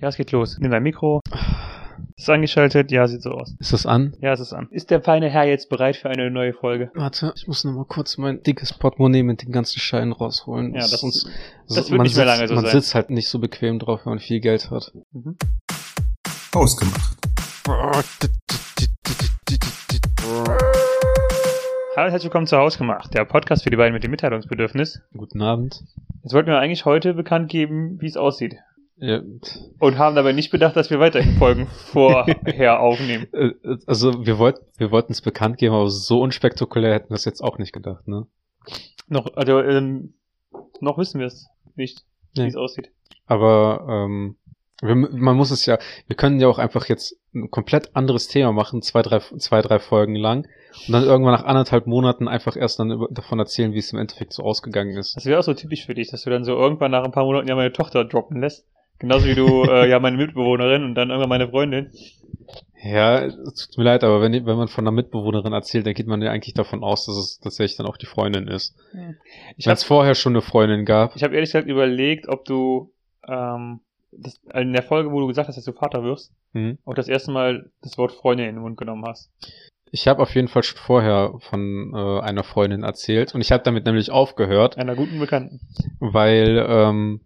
Ja, es geht los. Nimm dein Mikro. Ist angeschaltet? Ja, sieht so aus. Ist das an? Ja, es ist an. Ist der feine Herr jetzt bereit für eine neue Folge? Warte, ich muss noch mal kurz mein dickes Portemonnaie mit den ganzen Scheinen rausholen. Ja, das, sonst, das wird man nicht mehr sitzt, lange so Man sein. sitzt halt nicht so bequem drauf, wenn man viel Geld hat. Mhm. Ausgemacht. Hallo und herzlich willkommen zu Hausgemacht, der Podcast für die beiden mit dem Mitteilungsbedürfnis. Guten Abend. Jetzt wollten wir eigentlich heute bekannt geben, wie es aussieht. Ja, Und haben dabei nicht bedacht, dass wir weiterhin Folgen vorher aufnehmen. äh, also wir wollten wir wollten es bekannt geben, aber so unspektakulär hätten wir es jetzt auch nicht gedacht, ne? Noch, also, ähm, noch wissen wir es nicht, wie Nee. es aussieht. Aber ähm, wir, man muss es ja, wir können ja auch einfach jetzt ein komplett anderes Thema machen, zwei, drei, zwei, drei Folgen lang und dann irgendwann nach anderthalb Monaten einfach erst dann über, davon erzählen, wie es im Endeffekt so ausgegangen ist. Das wäre auch so typisch für dich, dass du dann so irgendwann nach ein paar Monaten ja meine Tochter droppen lässt. Genauso wie du äh, ja meine Mitbewohnerin und dann irgendwann meine Freundin. Ja, es tut mir leid, aber wenn, wenn man von einer Mitbewohnerin erzählt, dann geht man ja eigentlich davon aus, dass es tatsächlich dann auch die Freundin ist. Ich Wenn habe es vorher schon eine Freundin gab. ich hab ehrlich gesagt überlegt, ob du ähm, das, in der Folge, wo du gesagt hast, dass du Vater wirst, Hm. auch das erste Mal das Wort Freundin in den Mund genommen hast. Ich habe auf jeden Fall schon vorher von äh, einer Freundin erzählt und ich habe damit nämlich aufgehört, Einer guten Bekannten. weil ähm,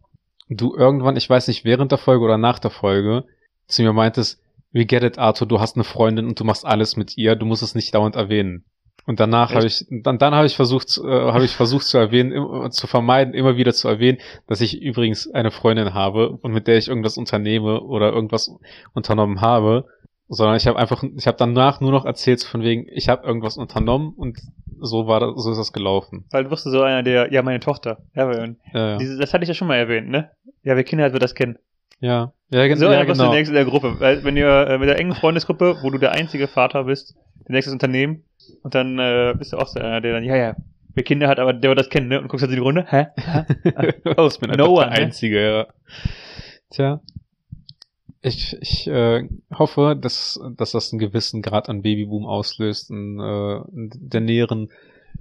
du irgendwann, ich weiß nicht, während der Folge oder nach der Folge zu mir meintest, we get it, Arthur, du hast eine Freundin und du machst alles mit ihr, du musst es nicht dauernd erwähnen. Und danach habe ich, dann, dann habe ich versucht, äh, habe ich versucht zu erwähnen, im, zu vermeiden, immer wieder zu erwähnen, dass ich übrigens eine Freundin habe und mit der ich irgendwas unternehme oder irgendwas unternommen habe, sondern ich habe einfach, ich habe danach nur noch erzählt von wegen, ich habe irgendwas unternommen und so war das, so ist das gelaufen. Weil du wirst so einer, der, ja, meine Tochter. Ja, weil, Ja, ja, diese, das hatte ich ja schon mal erwähnt, ne? Ja, wer Kinder hat, wird das kennen. ja, ja, gen So ja einer wirst du genau. der nächste in der Gruppe. Weil, wenn ihr äh, mit der engen Freundesgruppe, wo du der einzige Vater bist, der nächste Unternehmen, und dann äh, bist du auch so einer, der dann, ja, ja, wer Kinder hat, aber der wird das kennen, ne? Und guckst halt in die Runde, hä? Hä? Oh, ich bin no der ne? Einzige, ja. Tja. Ich, ich äh, hoffe, dass, dass das einen gewissen Grad an Babyboom auslöst in, äh, in der näheren,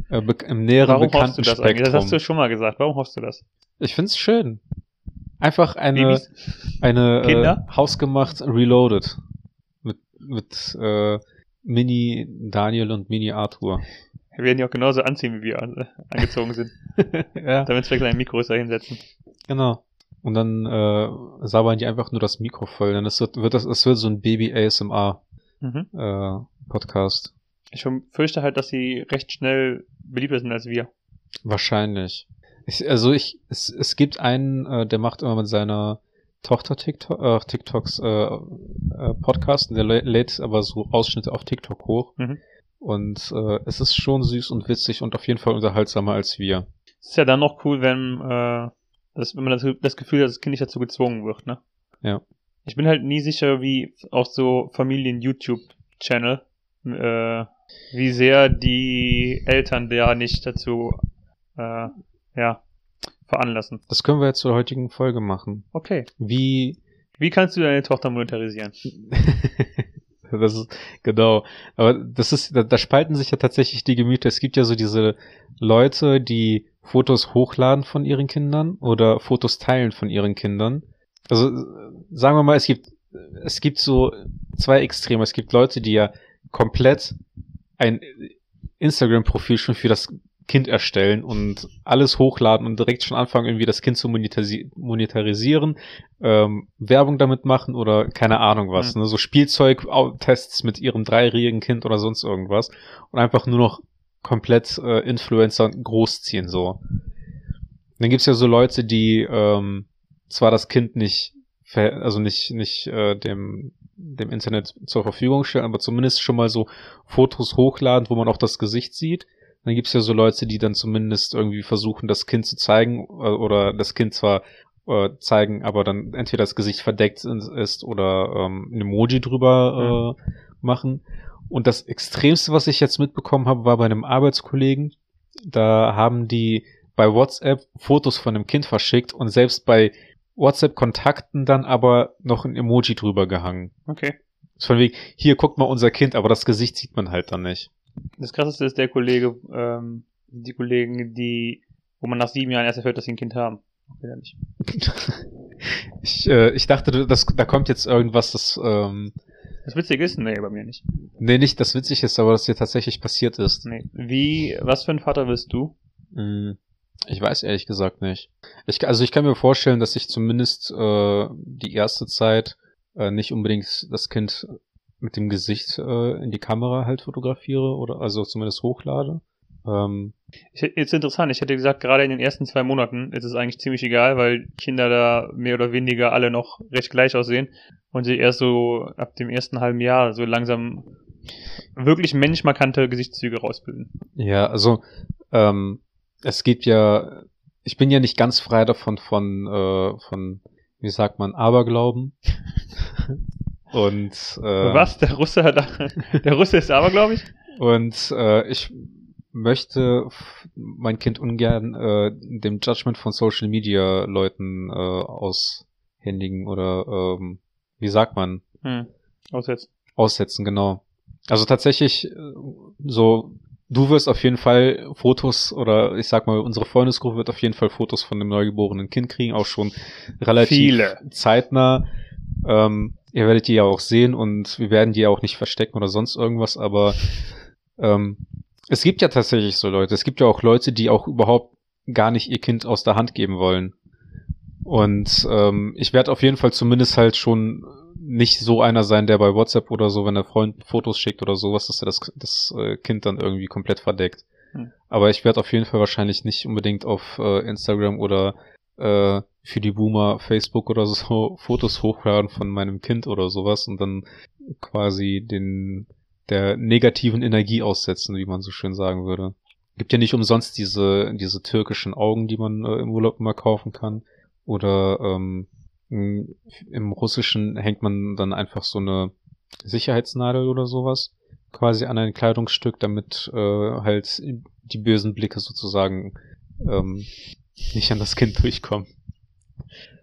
äh, im näheren Warum hoffst bekannten du das eigentlich? Das Spektrum. hast du schon mal gesagt. Warum hoffst du das? ich find's schön. Einfach eine, Babys? eine Kinder? äh, hausgemacht Reloaded. Mit, mit äh, Mini Daniel und Mini Arthur. Wir werden die auch genauso anziehen, wie wir an- angezogen sind. ja. Damit wir gleich ein Mikro hinsetzen. Genau. Und dann äh, sabbern die einfach nur das Mikro voll. Dann es wird, wird das, es wird so ein Baby ASMR Mhm. äh, Podcast. Ich fürchte halt, dass sie recht schnell beliebter sind als wir. Wahrscheinlich. Ich, also ich, es, es gibt einen, äh, der macht immer mit seiner Tochter TikTok, äh, TikToks äh, äh, Podcast, und der lä- lädt aber so Ausschnitte auf TikTok hoch. Mhm. Und äh, es ist schon süß und witzig und auf jeden Fall unterhaltsamer als wir. Ist ja dann noch cool, wenn, äh, das, wenn man das, das Gefühl hat, dass das Kind nicht dazu gezwungen wird, ne? Ja. Ich bin halt nie sicher, wie auch so Familien-YouTube-Channel, äh, wie sehr die Eltern da nicht dazu, äh, ja, veranlassen. Das können wir jetzt zur heutigen Folge machen. Okay. Wie Wie kannst du deine Tochter monetarisieren? das ist, genau. Aber das ist, da, da spalten sich ja tatsächlich die Gemüter. Es gibt ja so diese Leute, die Fotos hochladen von ihren Kindern oder Fotos teilen von ihren Kindern. Also sagen wir mal, es gibt, es gibt so zwei Extreme. Es gibt Leute, die ja komplett ein Instagram-Profil schon für das Kind erstellen und alles hochladen und direkt schon anfangen, irgendwie das Kind zu monetarisi monetarisieren, ähm, Werbung damit machen oder keine Ahnung was, Mhm. ne? so Spielzeug-Tests mit ihrem dreijährigen Kind oder sonst irgendwas und einfach nur noch komplett äh, Influencer großziehen so. Dann gibt's ja so Leute, die ähm, zwar das Kind nicht, also nicht nicht äh, dem dem Internet zur Verfügung stellen, aber zumindest schon mal so Fotos hochladen, wo man auch das Gesicht sieht. Dann gibt's ja so Leute, die dann zumindest irgendwie versuchen, das Kind zu zeigen äh, oder das Kind zwar äh, zeigen, aber dann entweder das Gesicht verdeckt ist oder ähm, ein Emoji drüber äh, machen. Und das Extremste, was ich jetzt mitbekommen habe, war bei einem Arbeitskollegen. Da haben die bei WhatsApp Fotos von dem Kind verschickt und selbst bei WhatsApp-Kontakten dann aber noch ein Emoji drüber gehangen. Okay. Ist von wegen, hier guckt mal unser Kind, aber das Gesicht sieht man halt dann nicht. Das krasseste ist der Kollege, ähm, die Kollegen, die, wo man nach sieben Jahren erst erfährt, dass sie ein Kind haben. Wieder nicht. Ich, äh, ich dachte, das, da kommt jetzt irgendwas, das, ähm, Das Witzige ist, nee, bei mir nicht. nee, nicht das witzig ist, aber das dir tatsächlich passiert ist. Nee. Wie, was für ein Vater bist du? Hm, Ich weiß ehrlich gesagt nicht. Ich, also ich kann mir vorstellen, dass ich zumindest äh, die erste Zeit äh, nicht unbedingt das Kind mit dem Gesicht äh, in die Kamera halt fotografiere oder also zumindest hochlade. Ähm, jetzt interessant, ich hätte gesagt, gerade in den ersten zwei Monaten ist es eigentlich ziemlich egal, weil Kinder da mehr oder weniger alle noch recht gleich aussehen und sie erst so ab dem ersten halben Jahr so langsam wirklich menschmarkante Gesichtszüge rausbilden. ja, also ähm, es gibt ja, ich bin ja nicht ganz frei davon von, äh, von, wie sagt man, Aberglauben. Und äh, Was? Der Russe hat, der Russe ist aber, glaube ich. Und äh, ich möchte mein Kind ungern äh, dem Judgment von Social Media Leuten äh, aushändigen oder ähm, wie sagt man Hm. Aussetzt. aussetzen genau. Also tatsächlich äh, so du wirst auf jeden Fall Fotos oder ich sag mal unsere Freundesgruppe wird auf jeden Fall Fotos von dem neugeborenen Kind kriegen auch schon relativ Viele. zeitnah. Ähm, ihr werdet die ja auch sehen und wir werden die ja auch nicht verstecken oder sonst irgendwas, aber ähm, es gibt ja tatsächlich so Leute. Es gibt ja auch Leute, die auch überhaupt gar nicht ihr Kind aus der Hand geben wollen. Und ähm, ich werde auf jeden Fall zumindest halt schon nicht so einer sein, der bei WhatsApp oder so, wenn der Freund Fotos schickt oder sowas, dass er das, das äh, Kind dann irgendwie komplett verdeckt. Hm. Aber ich werde auf jeden Fall wahrscheinlich nicht unbedingt auf äh, Instagram oder äh, für die Boomer Facebook oder so Fotos hochladen von meinem Kind oder sowas und dann quasi den der negativen Energie aussetzen, wie man so schön sagen würde. Gibt ja nicht umsonst diese diese türkischen Augen, die man äh, im Urlaub immer kaufen kann. Oder ähm, im Russischen hängt man dann einfach so eine Sicherheitsnadel oder sowas quasi an ein Kleidungsstück, damit äh, halt die bösen Blicke sozusagen ähm, nicht an das Kind durchkommen.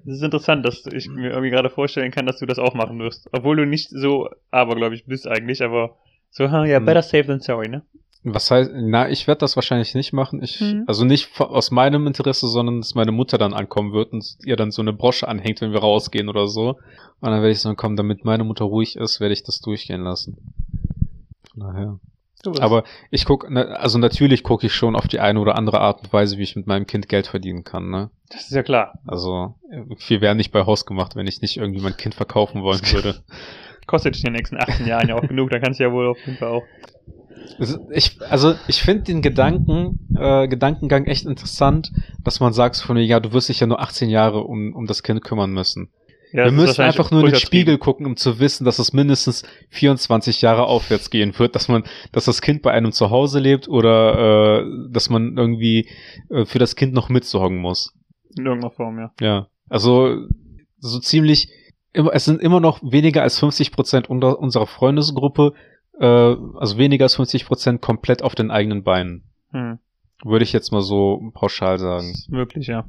Es ist interessant, dass ich mir irgendwie gerade vorstellen kann, dass du das auch machen wirst. Obwohl du nicht so abergläubig bist eigentlich, aber so, ja, Hm. better safe than sorry, ne? Was heißt, na, ich werde das wahrscheinlich nicht machen. Ich, Mhm. also nicht aus meinem Interesse, sondern dass meine Mutter dann ankommen wird und ihr dann so eine Brosche anhängt, wenn wir rausgehen oder so. Und dann werde ich so kommen, damit meine Mutter ruhig ist, werde ich das durchgehen lassen. Von daher. Aber ich guck, ne, also natürlich gucke ich schon auf die eine oder andere Art und Weise, wie ich mit meinem Kind Geld verdienen kann, ne? das ist ja klar. Also, äh, viel wäre nicht bei Haus gemacht, wenn ich nicht irgendwie mein Kind verkaufen wollen würde. Kostet dich in den nächsten 18 Jahren ja auch genug, da kannst du ja wohl auf jeden Fall auch. Ich, also ich finde den Gedanken, äh, Gedankengang echt interessant, dass man sagt von mir, ja, du wirst dich ja nur 18 Jahre um, um das Kind kümmern müssen. Ja, Wir müssen einfach nur in den. Spiegel gucken, um zu wissen, dass es mindestens 24 Jahre aufwärts gehen wird, dass man, dass das Kind bei einem zu Hause lebt oder äh, dass man irgendwie äh, für das Kind noch mitsorgen muss. In irgendeiner Form, ja. Ja, also so ziemlich, es sind immer noch weniger als 50 Prozent unserer Freundesgruppe, äh, also weniger als 50 Prozent komplett auf den eigenen Beinen. Hm. Würde ich jetzt mal so pauschal sagen. Möglich, ja.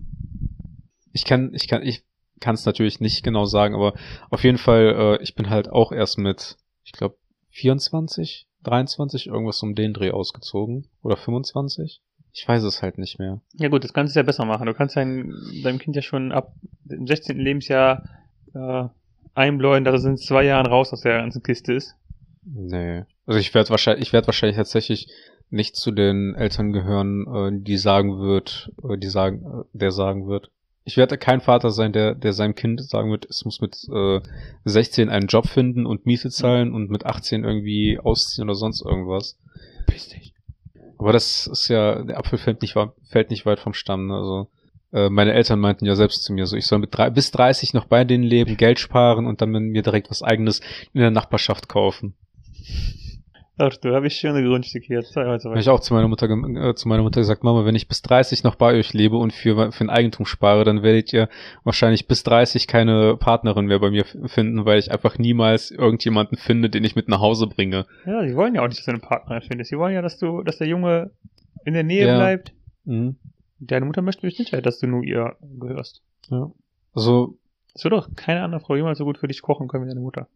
Ich kann, ich kann, ich kann es natürlich nicht genau sagen, aber auf jeden Fall, äh, ich bin halt auch erst mit, ich glaube, 24, 23, irgendwas um den Dreh ausgezogen. Oder 25? Ich weiß es halt nicht mehr. Ja gut, das kannst du ja besser machen. Du kannst dein, deinem Kind ja schon ab dem 16. Lebensjahr äh, einbläuen, dass es in zwei Jahren raus aus der ganzen Kiste ist. Nee. Also ich werde wahrscheinlich, ich werde wahrscheinlich tatsächlich nicht zu den Eltern gehören, äh, die sagen wird, äh, die sagen, äh, der sagen wird. Ich werde kein Vater sein, der, der seinem Kind sagen wird, es muss mit äh, 16 einen Job finden und Miete zahlen und mit 18 irgendwie ausziehen oder sonst irgendwas. Piss dich. Aber das ist ja, der Apfel fällt nicht, fällt nicht weit vom Stamm. Ne? Also äh, meine Eltern meinten ja selbst zu mir so, ich soll mit drei, bis 30 noch bei denen leben, Geld sparen und dann mir direkt was eigenes in der Nachbarschaft kaufen. Ach, du habe ich schöne Grundstücke hier. Habe ich auch zu meiner Mutter äh, zu meiner Mutter gesagt, Mama, wenn ich bis 30 noch bei euch lebe und für für ein Eigentum spare, dann werdet ihr wahrscheinlich bis 30 keine Partnerin mehr bei mir finden, weil ich einfach niemals irgendjemanden finde, den ich mit nach Hause bringe. Ja, die wollen ja auch nicht, dass du einen Partner findest. Die wollen ja, dass du, dass der Junge in der Nähe Ja. bleibt. Mhm. Deine Mutter möchte bestimmt ja, dass du nur ihr gehörst. Ja. Also Es wird doch keine andere Frau jemals so gut für dich kochen können wie deine Mutter.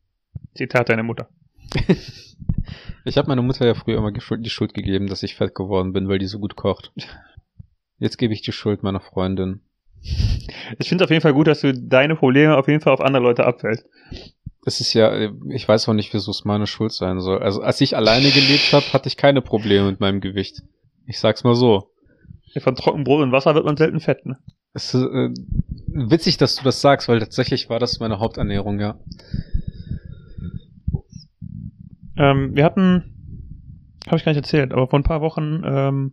Zitat deine Mutter. ich habe meiner Mutter ja früher immer die Schuld, die Schuld gegeben, dass ich fett geworden bin, weil die so gut kocht. Jetzt gebe ich die Schuld meiner Freundin. Ich finde es auf jeden Fall gut, dass du deine Probleme auf jeden Fall auf andere Leute abfällst. Es ist ja, ich weiß auch nicht, wieso es meine Schuld sein soll. Also als ich alleine gelebt habe, hatte ich keine Probleme mit meinem Gewicht. Ich sag's mal so. Von Trockenbrot und Wasser wird man selten fett, ne? Es ist äh, witzig, dass du das sagst, weil tatsächlich war das meine Haupternährung, ja. Ähm, wir hatten, habe ich gar nicht erzählt, aber vor ein paar Wochen, ähm,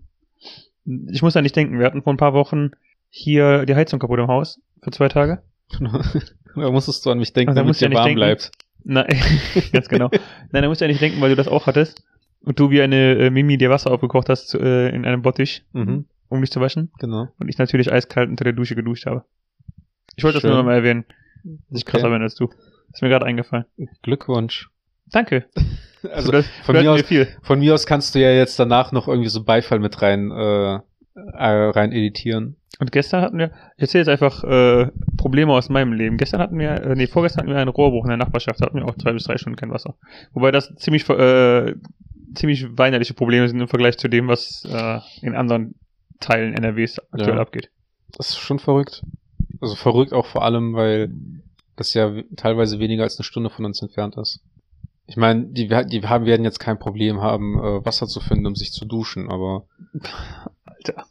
ich muss ja nicht denken, wir hatten vor ein paar Wochen hier die Heizung kaputt im Haus für zwei Tage. da musstest du an mich denken, Also da damit dir ja warm denken. bleibt. Nein, ganz genau. Nein, da musst du ja nicht denken, weil du das auch hattest. Und du wie eine äh, Mimi dir Wasser aufgekocht hast äh, in einem Bottich, Mhm, um dich zu waschen. genau. Und ich natürlich eiskalt unter der Dusche geduscht habe. Ich wollte das Schön. nur noch mal erwähnen, dass ich Okay. krasser bin als du. Ist mir gerade eingefallen. Glückwunsch. Danke. Also das von bedeutet mir, aus, mir von mir aus kannst du ja jetzt danach noch irgendwie so Beifall mit rein, äh, äh, rein editieren. Und gestern hatten wir, ich erzähle jetzt einfach äh, Probleme aus meinem Leben. Gestern hatten wir, äh, nee, vorgestern hatten wir einen Rohrbruch in der Nachbarschaft, da hatten wir auch zwei bis drei Stunden kein Wasser. Wobei das ziemlich, äh, ziemlich weinerliche Probleme sind im Vergleich zu dem, was äh, in anderen Teilen NRWs aktuell Ja. abgeht. Das ist schon verrückt. Also verrückt auch vor allem, weil das ja teilweise weniger als eine Stunde von uns entfernt ist. Ich meine, die, die haben, werden jetzt kein Problem haben, äh, Wasser zu finden, um sich zu duschen, aber Alter.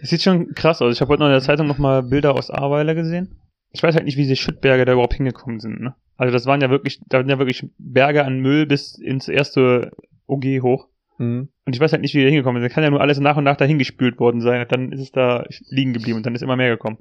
Es sieht schon krass aus. Ich habe heute noch in der Zeitung nochmal Bilder aus Ahrweiler gesehen. Ich weiß halt nicht, wie diese Schüttberge da überhaupt hingekommen sind. Ne? Also das waren ja wirklich, da waren ja wirklich Berge an Müll bis ins erste OG hoch. Hm, Und ich weiß halt nicht, wie die da hingekommen sind. Da kann ja nur alles nach und nach dahin gespült worden sein. Und dann ist es da liegen geblieben und dann ist immer mehr gekommen.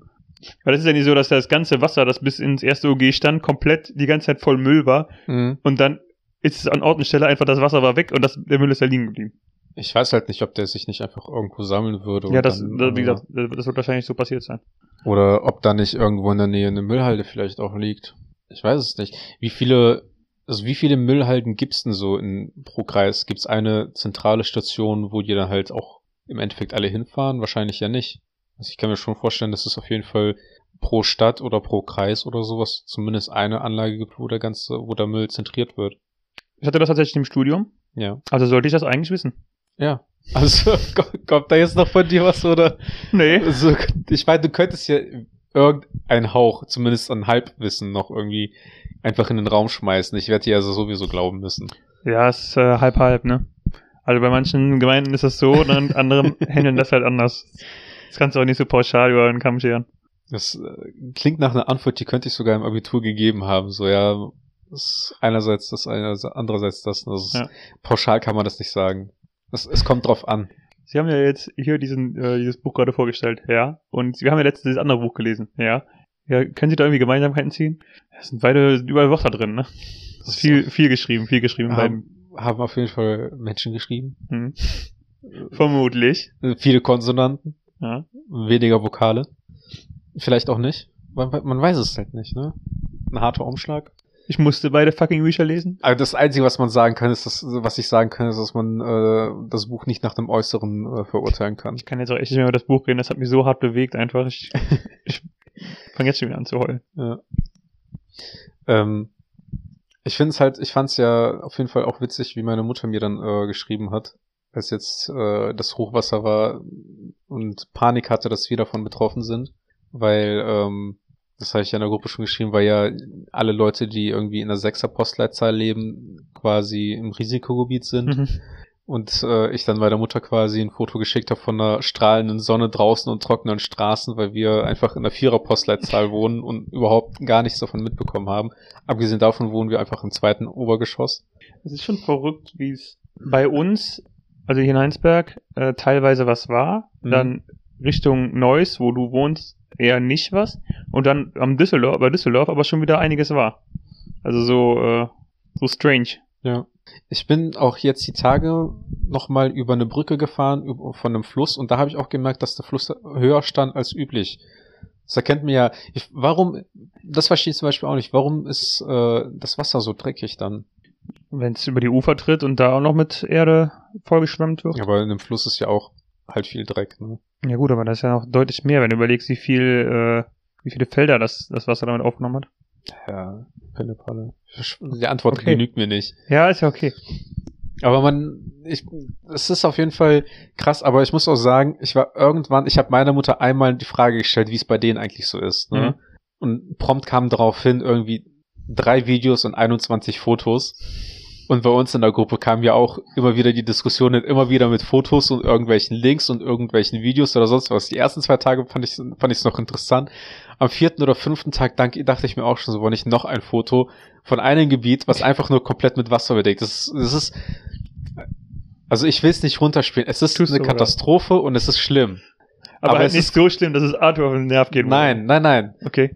Weil das ist ja nicht so, dass das ganze Wasser, das bis ins erste OG stand, komplett die ganze Zeit voll Müll war. hm. Und dann ist es an Ort und Stelle einfach, das Wasser war weg und das, der Müll ist da liegen geblieben. Ich weiß halt nicht, ob der sich nicht einfach irgendwo sammeln würde. ja, das, dann, das, wie äh, gesagt, das wird wahrscheinlich so passiert sein. Oder ob da nicht irgendwo in der Nähe eine Müllhalde vielleicht auch liegt. Ich weiß es nicht. Wie viele, also wie viele Müllhalden gibt's denn so in, pro Kreis? Gibt's eine zentrale Station, wo die dann halt auch im Endeffekt alle hinfahren? Wahrscheinlich ja nicht. Also ich kann mir schon vorstellen, dass es auf jeden Fall pro Stadt oder pro Kreis oder sowas zumindest eine Anlage gibt, wo der ganze, wo der Müll zentriert wird. Ich hatte das tatsächlich im Studium, Ja. also sollte ich das eigentlich wissen. Ja. Also, kommt- da jetzt noch von dir was, oder? Nee. Also, ich meine, du könntest ja irgendeinen Hauch, zumindest an Halbwissen noch irgendwie einfach in den Raum schmeißen. Ich werde dir also sowieso glauben müssen. Ja, es ist äh, halb halb, ne? Also bei manchen Gemeinden ist das so, und dann andere handeln das halt anders. Das kannst du auch nicht so pauschal über den Kamm scheren. Das äh, klingt nach einer Antwort, die könnte ich sogar im Abitur gegeben haben. So, ja, das ist einerseits das, eine, andererseits das. ist, Ja. Pauschal kann man das nicht sagen. Das, es kommt drauf an. Sie haben ja jetzt hier diesen, äh, dieses Buch gerade vorgestellt, ja. Und wir haben ja letztens dieses andere Buch gelesen, ja. Ja, können Sie da irgendwie Gemeinsamkeiten ziehen? Es sind beide überall Wörter drin, ne? Das ist viel, viel geschrieben, viel geschrieben in beiden. Haben, haben auf jeden Fall Menschen geschrieben. Hm. Vermutlich. Äh, Viele Konsonanten, Ja. weniger Vokale. Vielleicht auch nicht. Man, man weiß es halt nicht, ne? Ein harter Umschlag. Ich musste beide fucking Bücher lesen. Also das Einzige, was man sagen kann, ist, dass, was ich sagen kann, ist, dass man äh, das Buch nicht nach dem Äußeren äh, verurteilen kann. Ich kann jetzt auch echt nicht mehr über das Buch reden, das hat mich so hart bewegt einfach. Ich, ich fange jetzt schon wieder an zu heulen. Ja. Ähm, ich finde es halt, ich fand es ja auf jeden Fall auch witzig, wie meine Mutter mir dann äh, geschrieben hat, als jetzt äh, das Hochwasser war und Panik hatte, dass wir davon betroffen sind, weil ähm, das habe ich ja in der Gruppe schon geschrieben, weil ja alle Leute, die irgendwie in der sechser Postleitzahl leben, quasi im Risikogebiet sind. Mhm. Und äh, ich dann meiner Mutter quasi ein Foto geschickt habe von einer strahlenden Sonne draußen und trockenen Straßen, weil wir einfach in der Vierer-Postleitzahl wohnen und überhaupt gar nichts davon mitbekommen haben. Abgesehen davon wohnen wir einfach im zweiten Obergeschoss. Es ist schon verrückt, wie es bei uns, also hier in Heinsberg, äh, teilweise was war, Mhm. dann Richtung Neuss, wo du wohnst, eher nicht was, und dann am Düsseldorf, bei Düsseldorf aber schon wieder einiges war. Also so, äh, so strange. Ja. Ich bin auch jetzt die Tage nochmal über eine Brücke gefahren, von einem Fluss, und da habe ich auch gemerkt, dass der Fluss höher stand als üblich. Das erkennt mir ja. Ich, warum, das verstehe ich zum Beispiel auch nicht. Warum ist äh, das Wasser so dreckig dann? Wenn es über die Ufer tritt und da auch noch mit Erde vollgeschwemmt wird. Aber in dem Fluss ist ja auch halt viel Dreck, ne? Ja gut, aber das ist ja noch deutlich mehr, wenn du überlegst, wie viel, äh, wie viele Felder das, das Wasser damit aufgenommen hat. Ja, Pille Palle. Die Antwort Okay. genügt mir nicht. Ja, ist ja okay. Aber man, ich, es ist auf jeden Fall krass, aber ich muss auch sagen, ich war irgendwann, ich habe meiner Mutter einmal die Frage gestellt, wie es bei denen eigentlich so ist. Ne? Mhm. Und prompt kam darauf hin, irgendwie drei Videos und 21 Fotos. Und bei uns in der Gruppe kam ja auch immer wieder die Diskussionen, immer wieder mit Fotos und irgendwelchen Links und irgendwelchen Videos oder sonst was. Die ersten zwei Tage fand ich fand ich es noch interessant. Am vierten oder fünften Tag dachte ich mir auch schon so, wollte ich noch ein Foto von einem Gebiet, was einfach nur komplett mit Wasser bedeckt ist. Das ist, also ich will es nicht runterspielen. Es ist Tust eine du, oder? Katastrophe und es ist schlimm. Aber, Aber halt es nicht ist- so schlimm, dass es Arthur auf den Nerv geht. Nein, nein, nein. Okay.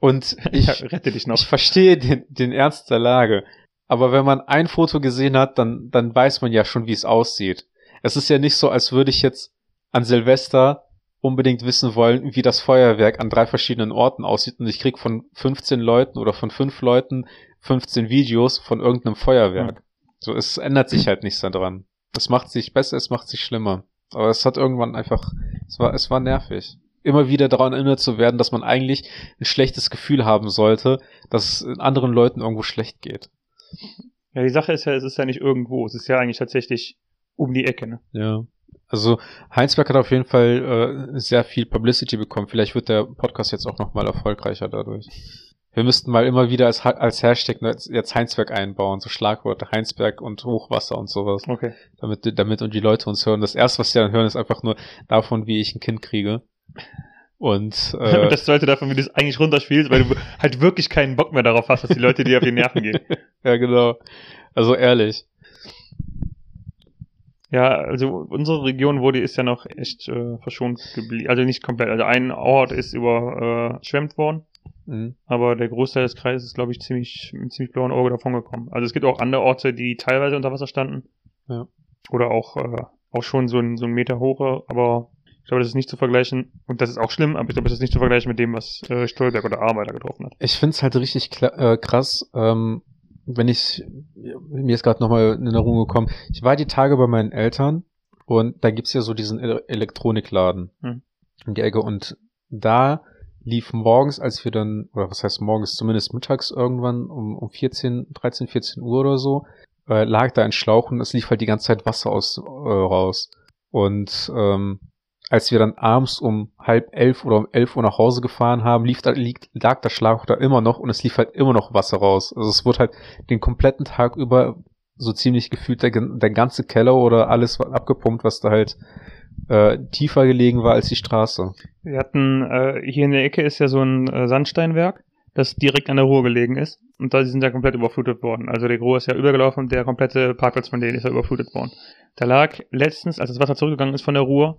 Und Ich ich, rette dich noch. Ich verstehe den, den Ernst der Lage. Aber wenn man ein Foto gesehen hat, dann, dann weiß man ja schon, wie es aussieht. Es ist ja nicht so, als würde ich jetzt an Silvester unbedingt wissen wollen, wie das Feuerwerk an drei verschiedenen Orten aussieht und ich krieg von 15 Leuten oder von fünf Leuten 15 Videos von irgendeinem Feuerwerk. So, es ändert sich halt nichts daran. Es macht sich besser, es macht sich schlimmer. Aber es hat irgendwann einfach, es war, es war nervig. Immer wieder daran erinnert zu werden, dass man eigentlich ein schlechtes Gefühl haben sollte, dass es anderen Leuten irgendwo schlecht geht. Ja, die Sache ist ja, es ist ja nicht irgendwo. Es ist ja eigentlich tatsächlich um die Ecke, ne? Ja. Also Heinsberg hat auf jeden Fall äh, sehr viel Publicity bekommen. Vielleicht wird der Podcast jetzt auch nochmal erfolgreicher dadurch. Wir müssten mal immer wieder als, als Hashtag jetzt jetzt Heinsberg einbauen, so Schlagworte Heinsberg und Hochwasser und sowas, Okay. damit, damit und die Leute uns hören. Das erste, was sie dann hören, ist einfach nur davon, wie ich ein Kind kriege. Und, äh, Und das zweite davon, wie du es eigentlich runterspielst, weil du halt wirklich keinen Bock mehr darauf hast, dass die Leute dir auf die Nerven gehen. ja genau. Also ehrlich. Ja, also unsere Region wurde ist ja noch echt äh, verschont geblieben. Also nicht komplett. Also ein Ort ist überschwemmt worden, Mhm. aber der Großteil des Kreises ist, glaube ich, ziemlich mit ziemlich blauen Auge davon gekommen. Also es gibt auch andere Orte, die teilweise unter Wasser standen. Ja. Oder auch, äh, auch schon so ein, so ein Meter hoch, aber ich glaube, das ist nicht zu vergleichen. Und das ist auch schlimm, aber ich glaube, das ist nicht zu vergleichen mit dem, was äh, Stolberg oder Arbeiter getroffen hat. Ich find's halt richtig äh, krass, ähm, wenn ich, mir ist gerade nochmal in Erinnerung gekommen, ich war die Tage bei meinen Eltern und da gibt's ja so diesen Ele Elektronikladen Hm. in die Ecke und da lief morgens, als wir dann, oder was heißt morgens, zumindest mittags irgendwann um, um 14, 13, 14 Uhr oder so, äh, lag da ein Schlauch und es lief halt die ganze Zeit Wasser aus, äh, raus. Und ähm, als wir dann abends um halb elf oder um elf Uhr nach Hause gefahren haben, lief da, liegt, lag der Schlauch da immer noch und es lief halt immer noch Wasser raus. Also es wurde halt den kompletten Tag über so ziemlich gefühlt der, der ganze Keller oder alles abgepumpt, was da halt äh, tiefer gelegen war als die Straße. Wir hatten, äh, hier in der Ecke ist ja so ein äh, Sandsteinwerk, das direkt an der Ruhr gelegen ist. Und da sind ja komplett überflutet worden. Also der Ruhr ist ja übergelaufen und der komplette Parkplatz von denen ist ja überflutet worden. Da lag letztens, als das Wasser zurückgegangen ist von der Ruhr,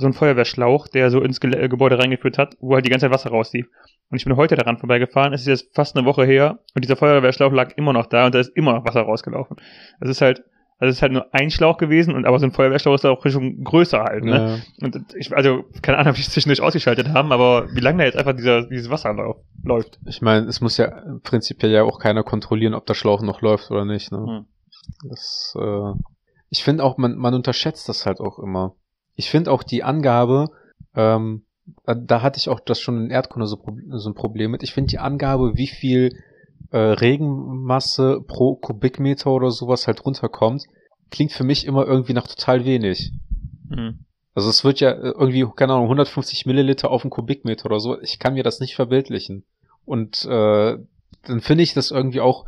so ein Feuerwehrschlauch, der so ins Gel äh, Gebäude reingeführt hat, wo halt die ganze Zeit Wasser rauslief. Und ich bin heute daran vorbeigefahren, es ist jetzt fast eine Woche her und dieser Feuerwehrschlauch lag immer noch da und da ist immer noch Wasser rausgelaufen. Das ist halt, also es ist halt nur ein Schlauch gewesen und aber so ein Feuerwehrschlauch ist auch schon größer halt, ne? Ja. Und ich, also, keine Ahnung, ob die es zwischendurch ausgeschaltet haben, aber wie lange da jetzt einfach dieser, dieses Wasser läuft. Ich meine, es muss ja prinzipiell ja auch keiner kontrollieren, ob der Schlauch noch läuft oder nicht. Ne? Hm. Das, äh, ich finde auch, man, man unterschätzt das halt auch immer. Ich finde auch die Angabe, ähm, da, hatte ich auch das schon in Erdkunde so, so ein Problem mit. Ich finde die Angabe, wie viel äh, Regenmasse pro Kubikmeter oder sowas halt runterkommt, klingt für mich immer irgendwie nach total wenig. Hm. Also es wird ja äh, irgendwie, keine Ahnung, 150 Milliliter auf einen Kubikmeter oder so. Ich kann mir das nicht verbildlichen. Und äh, dann finde ich das irgendwie auch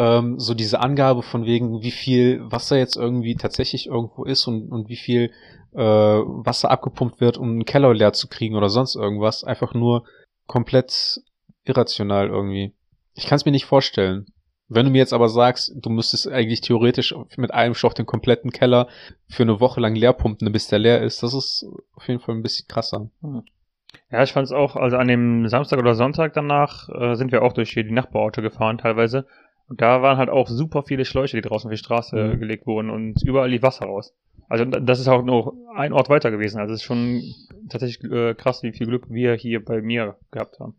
ähm, so diese Angabe von wegen, wie viel Wasser jetzt irgendwie tatsächlich irgendwo ist und, und wie viel äh, Wasser abgepumpt wird, um einen Keller leer zu kriegen oder sonst irgendwas, einfach nur komplett irrational irgendwie. Ich kann es mir nicht vorstellen. Wenn du mir jetzt aber sagst, du müsstest eigentlich theoretisch mit einem Schlauch den kompletten Keller für eine Woche lang leer pumpen, bis der leer ist, das ist auf jeden Fall ein bisschen krasser. Ja, ich fand es auch, also an dem Samstag oder Sonntag danach äh, sind wir auch durch hier die Nachbarorte gefahren teilweise. Und da waren halt auch super viele Schläuche, die draußen auf die Straße Mhm. gelegt wurden und überall lief Wasser raus. Also das ist auch nur ein Ort weiter gewesen. Also es ist schon tatsächlich äh, krass, wie viel Glück wir hier bei mir gehabt haben.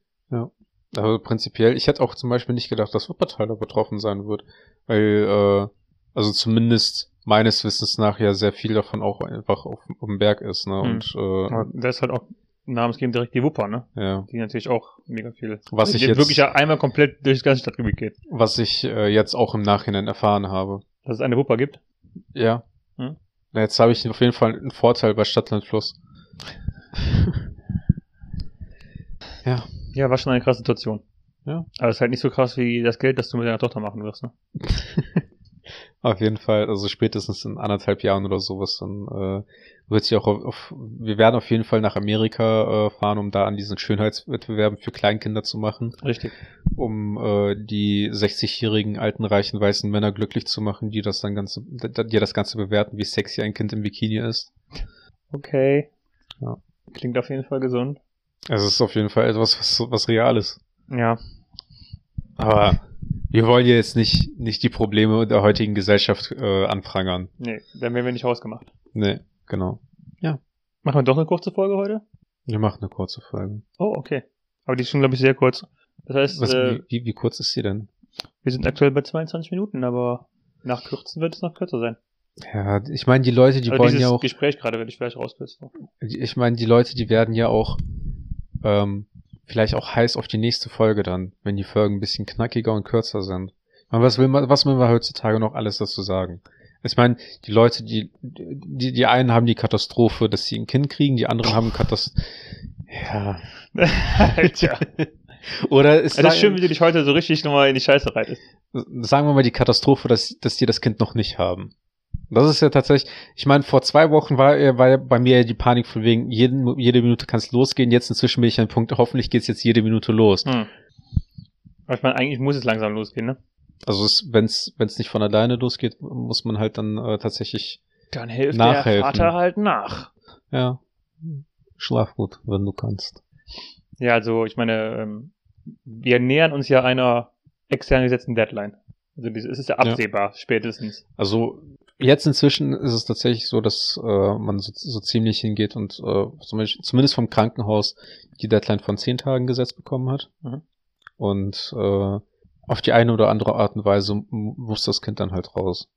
Aber prinzipiell, ich hätte auch zum Beispiel nicht gedacht, dass Wuppertal da betroffen sein wird. Weil, äh, also zumindest meines Wissens nach ja sehr viel davon auch einfach auf, auf dem Berg ist, ne? Mhm. Und Aber äh, da ist halt auch namensgebend direkt die Wupper, ne? ja. Die natürlich auch mega viel. Was ich die jetzt- wirklich ja einmal komplett durch das ganze Stadtgebiet geht. Was ich äh, jetzt auch im Nachhinein erfahren habe. Dass es eine Wupper gibt. Ja. Hm? Na, Jetzt habe ich auf jeden Fall einen Vorteil bei Stadtland Fluss. ja. Ja, war schon eine krasse Situation. Ja. Aber es ist halt nicht so krass wie das Geld, das du mit deiner Tochter machen wirst, ne? Auf jeden Fall, also spätestens in anderthalb Jahren oder sowas, dann äh, wird sie auch auf, auf wir werden auf jeden Fall nach Amerika äh, fahren, um da an diesen Schönheitswettbewerben für Kleinkinder zu machen, Richtig. um äh, die 60-jährigen alten reichen weißen Männer glücklich zu machen, die das dann ganze, die das Ganze bewerten, wie sexy ein Kind im Bikini ist. Okay. Ja. Klingt auf jeden Fall gesund. Also es ist auf jeden Fall etwas, was, was real ist. Ja. Aber wir wollen ja jetzt nicht, nicht die Probleme der heutigen Gesellschaft äh, anprangern. Nee, dann werden wir nicht rausgemacht. Nee, genau. Machen wir doch eine kurze Folge heute? Wir machen eine kurze Folge. Oh, okay. Aber die ist schon, glaube ich, sehr kurz. Das heißt, Was, äh, wie, wie kurz ist sie denn? wir sind aktuell bei 22 Minuten, aber nach Kürzen wird es noch kürzer sein. Ja, ich meine, die Leute, die also wollen ja auch, Gespräch gerade werde ich vielleicht rauskürzen. ich meine, die Leute, die werden ja auch ähm, vielleicht auch heiß auf die nächste Folge dann, wenn die Folgen ein bisschen knackiger und kürzer sind. Meine, was will man, was will man heutzutage noch alles dazu sagen? Ich meine, die Leute, die, die, die einen haben die Katastrophe, dass sie ein Kind kriegen, die anderen haben Katastrophe. Ja. Alter. Oder ist Es ist schön, wie du dich heute so richtig nochmal in die Scheiße reitest. sagen wir mal die Katastrophe, dass, dass die das Kind noch nicht haben. Das ist ja tatsächlich, ich meine, vor zwei Wochen war, äh, war ja bei mir ja die Panik von wegen, jeden, jede Minute kann es losgehen. Jetzt inzwischen bin ich an Punkt, hoffentlich geht es jetzt jede Minute los. Hm. Aber ich meine, eigentlich muss es langsam losgehen, ne? Also wenn es wenn's nicht von alleine losgeht, muss man halt dann äh, tatsächlich, Dann hilft Nachhelfen. der Vater halt nach. ja, schlaf gut, wenn du kannst. Ja, also ich meine, ähm, wir nähern uns ja einer extern gesetzten Deadline. Also es ist ja Ja. absehbar, spätestens. Also jetzt inzwischen ist es tatsächlich so, dass äh, man so, so ziemlich hingeht und äh, zum Beispiel, zumindest vom Krankenhaus die Deadline von zehn Tagen gesetzt bekommen hat. Mhm. Und äh, auf die eine oder andere Art und Weise muss das Kind dann halt raus.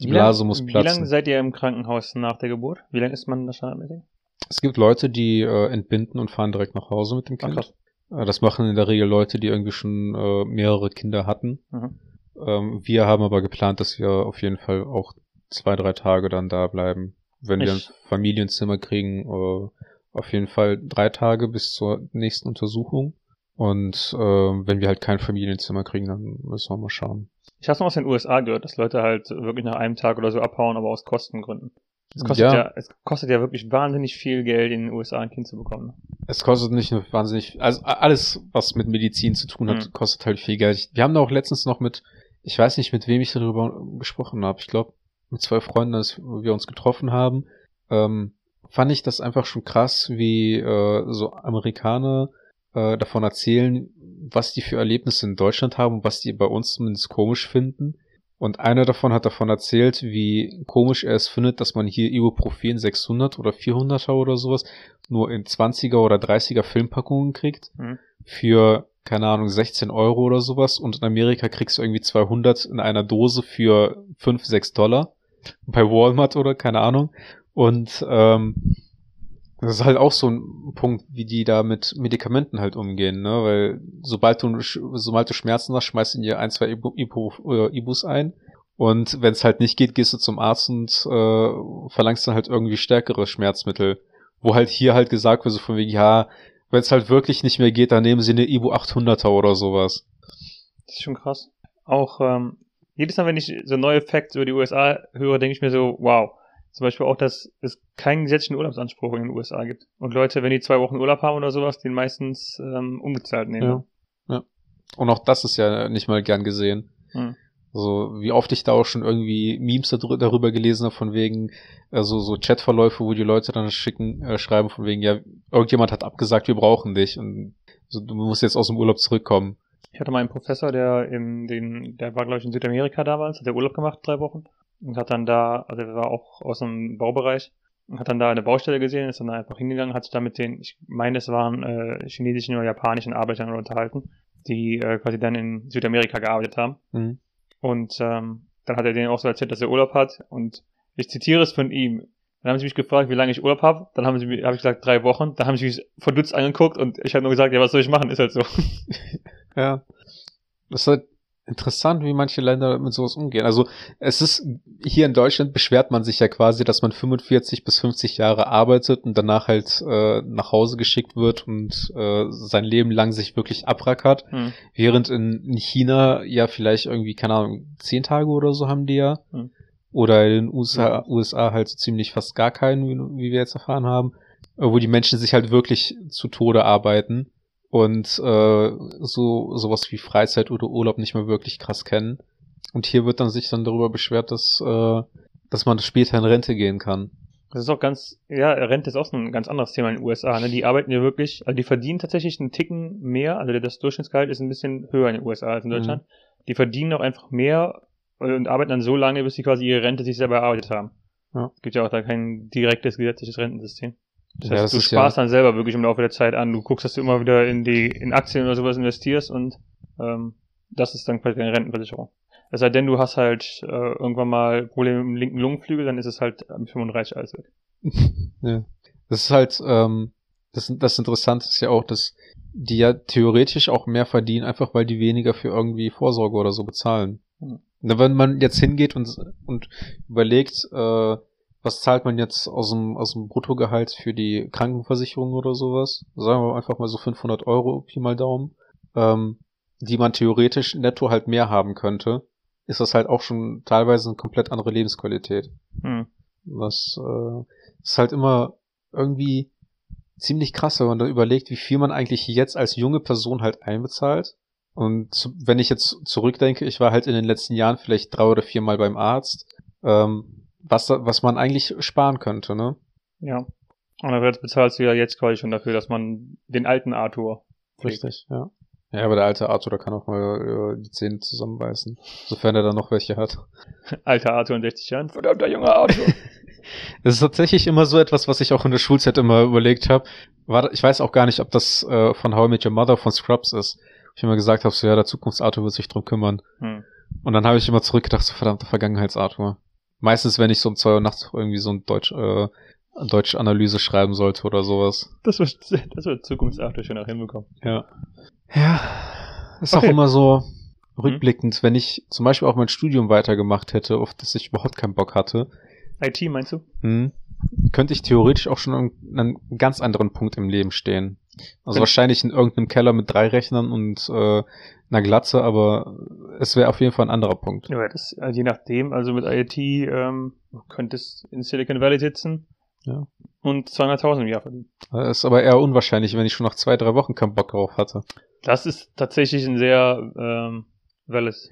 Die Wie lang- Blase muss Wie lange platzen. seid ihr im Krankenhaus nach der Geburt? Wie lange ist man da standardmäßig? Es gibt Leute, die äh, entbinden und fahren direkt nach Hause mit dem Ach, Kind. krass. Äh, das machen in der Regel Leute, die irgendwie schon äh, mehrere Kinder hatten. Mhm. Ähm, wir haben aber geplant, dass wir auf jeden Fall auch zwei, drei Tage dann da bleiben. Wenn wir ein Ich- Familienzimmer kriegen, äh, auf jeden Fall drei Tage bis zur nächsten Untersuchung. Und äh, wenn wir halt kein Familienzimmer kriegen, dann müssen wir mal schauen. Ich habe noch aus den USA gehört, dass Leute halt wirklich nach einem Tag oder so abhauen, aber aus Kostengründen. Es kostet ja, Ja. es kostet ja wirklich wahnsinnig viel Geld, in den USA ein Kind zu bekommen. Es kostet nicht nur wahnsinnig, also alles, was mit Medizin zu tun hat, Mhm. kostet halt viel Geld. Wir haben da auch letztens noch mit, ich weiß nicht, mit wem ich darüber gesprochen habe. Ich glaube, mit zwei Freunden, als wir uns getroffen haben, ähm, fand ich das einfach schon krass, wie äh, so Amerikaner äh, davon erzählen, was die für Erlebnisse in Deutschland haben und was die bei uns zumindest komisch finden. Und einer davon hat davon erzählt, wie komisch er es findet, dass man hier Ibuprofen 600 oder 400er oder sowas nur in 20er oder 30er Filmpackungen kriegt. Mhm. Für, keine Ahnung, 16 Euro oder sowas. Und in Amerika kriegst du irgendwie 200 in einer Dose für 5, 6 Dollar. Bei Walmart oder keine Ahnung. Und ähm, das ist halt auch so ein Punkt, wie die da mit Medikamenten halt umgehen, ne? Weil sobald du, sobald du Schmerzen hast, schmeißt in dir ein, zwei Ibu, Ibu, äh, Ibus ein. Und wenn es halt nicht geht, gehst du zum Arzt und äh, verlangst dann halt irgendwie stärkere Schmerzmittel. Wo halt hier halt gesagt wird, so von wegen, ja, wenn es halt wirklich nicht mehr geht, dann nehmen sie eine Ibu 800er oder sowas. Das ist schon krass. Auch ähm, jedes Mal, wenn ich so neue Facts über die USA höre, denke ich mir so, wow. Zum Beispiel auch, dass es keinen gesetzlichen Urlaubsanspruch in den USA gibt. Und Leute, wenn die zwei Wochen Urlaub haben oder sowas, den meistens ähm, ungezahlt nehmen. Ja. Und auch das ist ja nicht mal gern gesehen. Hm. Also, wie oft ich da auch schon irgendwie Memes darü- darüber gelesen habe, von wegen, also so Chatverläufe, wo die Leute dann schicken, äh, schreiben, von wegen, ja, irgendjemand hat abgesagt, wir brauchen dich und so, du musst jetzt aus dem Urlaub zurückkommen. Ich hatte mal einen Professor, der in den, der war glaube ich in Südamerika damals, hat der Urlaub gemacht, drei Wochen. Und hat dann da, also er war auch aus dem Baubereich und hat dann da eine Baustelle gesehen, ist dann da einfach hingegangen, hat sich da mit den, ich meine, es waren äh, chinesischen oder japanischen Arbeitern unterhalten, die äh, quasi dann in Südamerika gearbeitet haben. Mhm. Und ähm, dann hat er denen auch so erzählt, dass er Urlaub hat. Und ich zitiere es von ihm. Dann haben sie mich gefragt, wie lange ich Urlaub habe. Dann haben sie habe ich gesagt, drei Wochen. Dann haben sie mich verdutzt angeguckt und ich habe nur gesagt, ja, was soll ich machen? Ist halt so. Ja. Das ist halt, interessant, wie manche Länder mit sowas umgehen. Also es ist, hier in Deutschland beschwert man sich ja quasi, dass man 45 bis 50 Jahre arbeitet und danach halt äh, nach Hause geschickt wird und äh, sein Leben lang sich wirklich abrackert. Hm. Während in, in China ja vielleicht irgendwie, keine Ahnung, zehn Tage oder so haben die ja. Hm. Oder in den USA, USA halt so ziemlich fast gar keinen, wie, wie wir jetzt erfahren haben. Wo die Menschen sich halt wirklich zu Tode arbeiten und äh, so sowas wie Freizeit oder Urlaub nicht mehr wirklich krass kennen. Und hier wird dann sich dann darüber beschwert, dass, äh, dass man später in Rente gehen kann. Das ist auch ganz, ja, Rente ist auch so ein ganz anderes Thema in den USA. Ne? Die arbeiten ja wirklich, also die verdienen tatsächlich einen Ticken mehr, also das Durchschnittsgehalt ist ein bisschen höher in den USA als in Deutschland. Die verdienen auch einfach mehr und arbeiten dann so lange, bis sie quasi ihre Rente sich selber erarbeitet haben. Ja. Es gibt ja auch da kein direktes gesetzliches Rentensystem. Das Ja, heißt, das du sparst ja- dann selber wirklich im Laufe der Zeit an. Du guckst, dass du immer wieder in die in Aktien oder sowas investierst und ähm, das ist dann quasi deine Rentenversicherung. Es sei denn, du hast halt äh, irgendwann mal Probleme mit dem linken Lungenflügel, dann ist es halt mit 35 alles weg. ja. Das ist halt, ähm, das, das Interessante ist ja auch, dass die ja theoretisch auch mehr verdienen, einfach weil die weniger für irgendwie Vorsorge oder so bezahlen. Mhm. Wenn man jetzt hingeht und, und überlegt, äh, was zahlt man jetzt aus dem, aus dem Bruttogehalt für die Krankenversicherung oder sowas, sagen wir einfach mal so 500 Euro, Pi mal Daumen, ähm, die man theoretisch netto halt mehr haben könnte, ist das halt auch schon teilweise eine komplett andere Lebensqualität. Hm. Das äh, ist halt immer irgendwie ziemlich krass, wenn man da überlegt, wie viel man eigentlich jetzt als junge Person halt einbezahlt. Und wenn ich jetzt zurückdenke, ich war halt in den letzten Jahren vielleicht drei oder viermal beim Arzt, ähm, was, da, was man eigentlich sparen könnte, ne? Ja. Und dann bezahlst du ja jetzt quasi schon dafür, dass man den alten Arthur pflegt. Richtig, ja. Ja, aber der alte Arthur, der kann auch mal äh, die Zähne zusammenbeißen, sofern er dann noch welche hat. Alter Arthur in 60 Jahren. Verdammter junger Arthur. Das ist tatsächlich immer so etwas, was ich auch in der Schulzeit immer überlegt habe. Ich weiß auch gar nicht, ob das äh, von How I Met Your Mother von Scrubs ist. Ich immer gesagt habe, so ja, der Zukunftsarthur wird sich drum kümmern. hm. Und dann habe ich immer zurückgedacht, so verdammter Vergangenheitsarthur. Meistens, wenn ich so um zwei Uhr nachts irgendwie so ein Deutsch, äh, Deutsch-Analyse schreiben sollte oder sowas. Das wird, das wird Zukunftsarthur schon auch hinbekommen. Ja. Ja. Ist auch Okay. immer so rückblickend, wenn ich zum Beispiel auch mein Studium weitergemacht hätte, auf das ich überhaupt keinen Bock hatte, IT meinst du? hm, könnte ich theoretisch auch schon an einem ganz anderen Punkt im Leben stehen. Also Wenn- wahrscheinlich in irgendeinem Keller mit drei Rechnern und äh, einer Glatze, aber es wäre auf jeden Fall ein anderer Punkt. Ja, das, also je nachdem, also mit IT ähm, du könntest in Silicon Valley sitzen Ja. und 200.000 im Jahr verdienen. Das ist aber eher unwahrscheinlich, wenn ich schon nach zwei, drei Wochen keinen Bock drauf hatte. Das ist tatsächlich ein sehr ähm, valides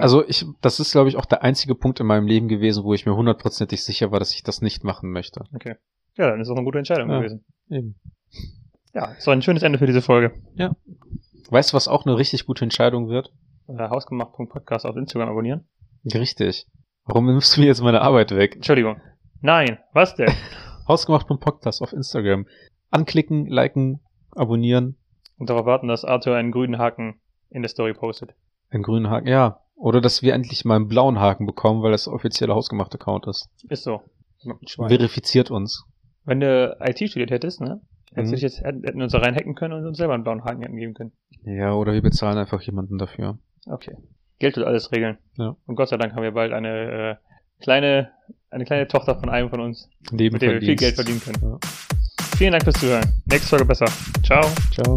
Also ich, das ist, glaube ich, auch der einzige Punkt in meinem Leben gewesen, wo ich mir hundertprozentig sicher war, dass ich das nicht machen möchte. Okay. Ja, dann ist das eine gute Entscheidung Ja. gewesen. Eben. Ja, so ein schönes Ende für diese Folge. Weißt du, was auch eine richtig gute Entscheidung wird? Äh, Hausgemacht.podcast auf Instagram abonnieren. Richtig. Warum nimmst du mir jetzt meine Arbeit weg? Entschuldigung. Nein, was denn? Hausgemacht.podcast auf Instagram. Anklicken, liken, abonnieren. Und darauf warten, dass Arthur einen grünen Haken in der Story postet. Einen grünen Haken, ja. Oder dass wir endlich mal einen blauen Haken bekommen, weil das offizielle hausgemachte Account ist. Ist so. Schwein. Verifiziert uns. Wenn du IT studiert hättest, ne? Hättest Mhm. jetzt, hätten wir uns da reinhacken können und uns selber einen blauen Haken hätten geben können. Ja, oder wir bezahlen einfach jemanden dafür. Okay. Geld wird alles regeln. Ja. Und Gott sei Dank haben wir bald eine äh, kleine, eine kleine Tochter von einem von uns, Leben mit der wir viel Geld verdienen können. Ja. Vielen Dank fürs Zuhören. Nächste Folge besser. Ciao. Ciao.